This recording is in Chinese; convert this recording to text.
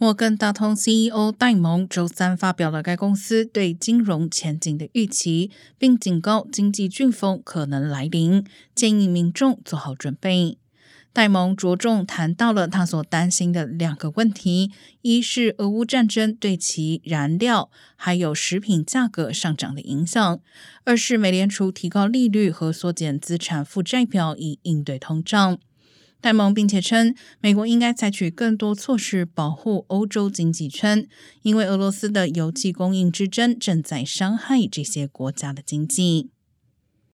摩根大通 CEO 戴蒙周三发表了该公司对金融前景的预期，并警告经济飓风可能来临，建议民众做好准备。戴蒙着重谈到了他所担心的两个问题：一是俄乌战争对其燃料还有食品价格上涨的影响；二是美联储提高利率和缩减资产负债表以应对通胀。戴蒙并且称，美国应该采取更多措施保护欧洲经济圈，因为俄罗斯的油气供应之争正在伤害这些国家的经济。